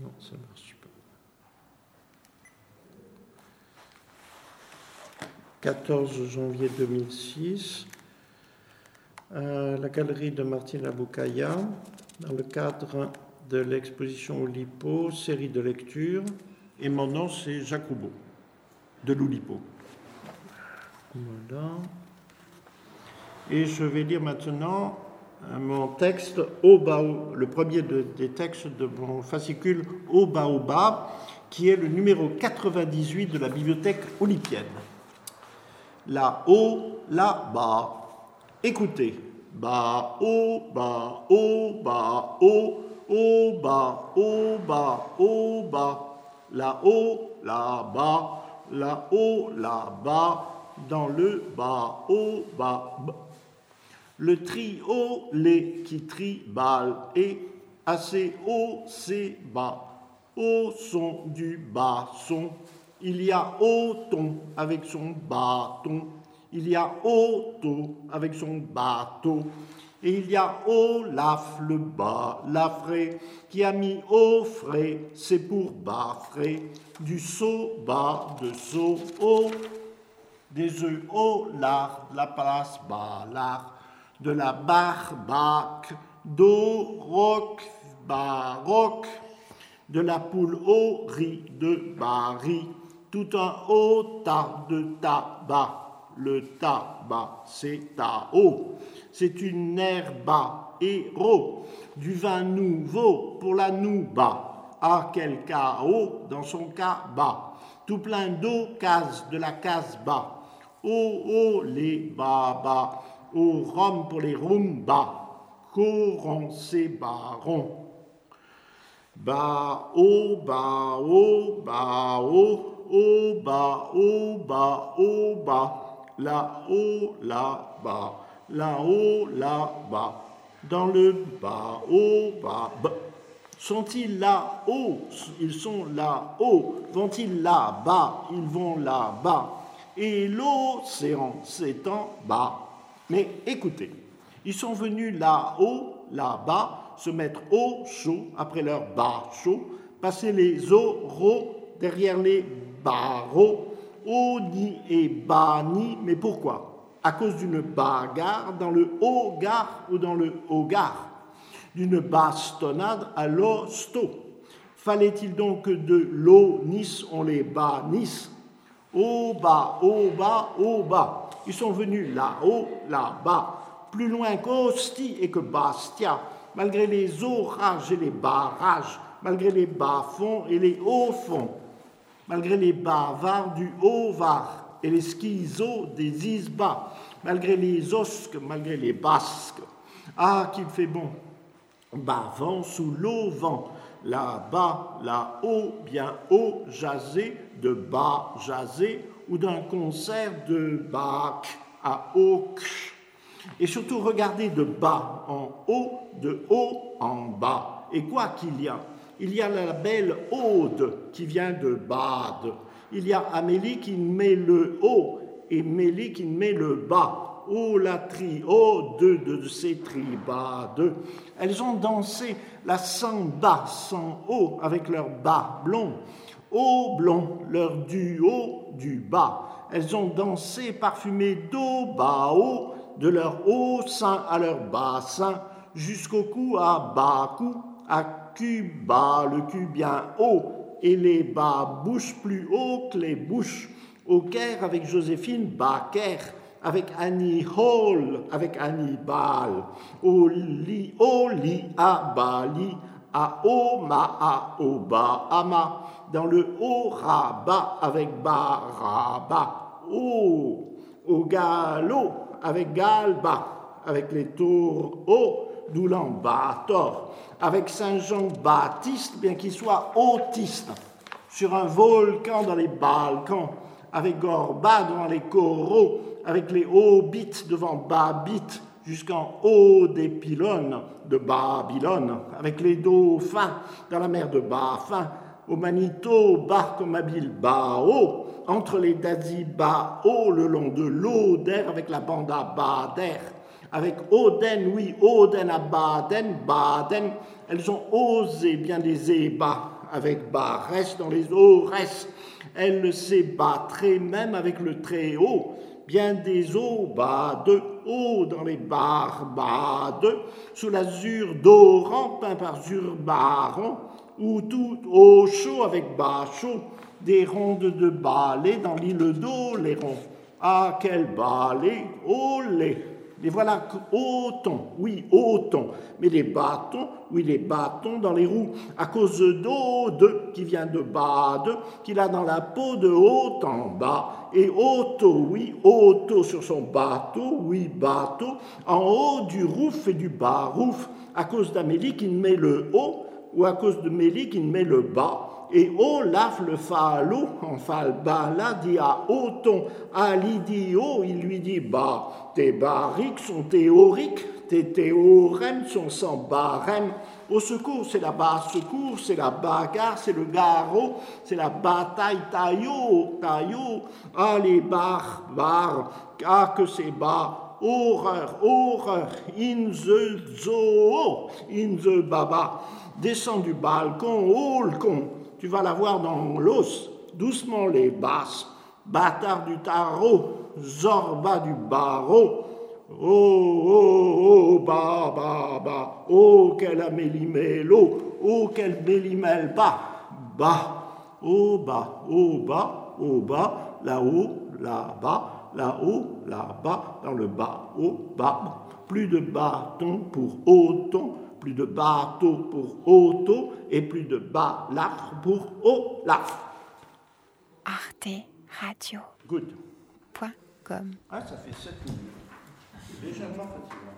Non, ça marche pas. 14 janvier 2006, à la galerie de Martine Aboukaya, dans le cadre de l'exposition Oulipo, série de lectures. Et mon nom, c'est Roubaud, de l'Oulipo. Voilà. Et je vais lire maintenant mon texte au le premier des textes de mon fascicule Au Baobab, qui est le numéro 98 de la bibliothèque olympienne. Là-haut, là-bas. Écoutez. Ba, o, ba, o, ba, o, o, ba, o, ba, o, ba. Là-haut, là-bas, là-haut, là-bas, dans le bas, au bas. Le trio, les qui tribal et assez haut, c'est bas. Au son du basson, il y a ton avec son bâton. Il y a auto avec son bateau. Et il y a Olaf le bas, frais qui a mis au frais, c'est pour bas frais, du saut bas, de saut haut, des œufs au lard, la place bas, lard de la barbac, d'eau, roc, baroque, de la poule au riz, de baril, tout un haut tas de tabac. Le tabac, c'est tao. C'est une herbe héros, du vin nouveau pour la nouba. À quel chaos dans son cas bas, tout plein d'eau, case de la case bas. Oh, oh, les babas, au rhum pour les rumba, courant ces barons. Ba, oh, ba, oh, ba, oh, oh, ba, oh, ba, oh, ba, là-haut, là-bas, là-haut, là-bas, dans le bas, oh, bas, Sont-ils là-haut? Ils sont là-haut. Vont-ils là-bas? Ils vont là-bas. Et l'océan s'étend bas. Mais écoutez, ils sont venus là-haut, là-bas, se mettre au chaud, après leur bas chaud, passer les oraux derrière les barreaux, ni et bani. Mais pourquoi? À cause d'une bagarre dans le haut-gare ou dans le haut-gare, d'une bastonnade à l'hosto. Fallait-il donc que de l'eau Nice on les bannisse? Au bas, au bas, au bas. Ils sont venus là-haut, là-bas, plus loin qu'Ostie et que Bastia, malgré les orages et les barrages, malgré les bas-fonds et les hauts-fonds, malgré les bavards du Haut-Var et les schizos des Isbas, malgré les osques, malgré les basques. Ah, qu'il fait bon! Bas-vent sous l'auvent, là-bas, là-haut, bien haut, jasé, de bas, jasé, ou d'un concert de Bach à Hawk. Et surtout, regardez de bas en haut, de haut en bas. Et quoi qu'il y a Il y a la belle Aude qui vient de Bade. Il y a Amélie qui met le haut et Mélie qui met le bas. Oh, la tri, oh, deux de ces tribades. Elles ont dansé la samba sans haut avec leurs bas blonds au blond, leur duo du bas. Elles ont dansé parfumé d'eau bas haut, de leur haut sein à leur bas sein, jusqu'au cou à bas cou, à cul bas, le cul bien haut, et les bas bouches plus haut que les bouches. Au Caire avec Joséphine Baker, avec Annie Hall, avec Annie Ball, au lit, au lit à Bali, à Oma, à Oba, Ama, dans le rabat avec baraba, au, au galop avec galba, avec les tours haut, d'où l'ambator, avec Saint Jean-Baptiste, bien qu'il soit autiste, sur un volcan dans les Balkans, avec Gorba devant les coraux, avec les hobbits devant Babit, jusqu'en haut des pylônes de Babylone, avec les dauphins dans la mer de Bafin, au Manitoba comme à Bilbao, entre les Dazibao le long de l'Oder avec la bande à Bader, avec Oden, oui, Oden à Baden, Baden, elles ont osé bien des ébats avec barès dans les ores. Elle s'est battrée même avec le très haut, bien des eaux bas de haut dans les barbades, sous l'azur dorant peint par Zurbaron, ou tout au chaud avec bas chaud, des rondes de balai dans l'île d'Oléron. Ah, quel balai, olé les voilà autant, oui, autant, mais les bâtons, oui, les bâtons dans les roues, à cause d'Aude, qui vient de Bade, qu'il a dans la peau de haut en bas, et auto, oui, auto sur son bateau, oui, bateau, en haut du rouf et du bas. Rouf, à cause d'Amélie qui met le haut, ou à cause de Mélie qui met le bas, et Olaf le phalo, en falbala, dit à Othon, à l'idiot, il lui dit Bah, tes barriques sont théoriques, tes théorèmes sont sans barème. Au secours, c'est la basse secours, c'est la bagarre, c'est le garrot, c'est la bataille taillot, taillot. Ah, les barbares, ah, que c'est bas, horreur, horreur, in the zoo, in the baba. Descends du balcon, oh le con tu vas la voir dans l'os, doucement les basses, bâtard du tarot, zorba du barreau. Oh, oh, oh, ba, ba, ba, oh, quel amélimélo, oh, quel mélimel bas, bas, oh, bas, oh, bas, oh, bas, là-haut, là-bas, là-haut, là-bas, dans le bas, au bas, plus de bâton pour auton, plus de bateau pour auto et plus de balard pour olaf. Arte Radio. Good. Point com. Ah, ça fait 7 minutes. Légèrement fatiguant.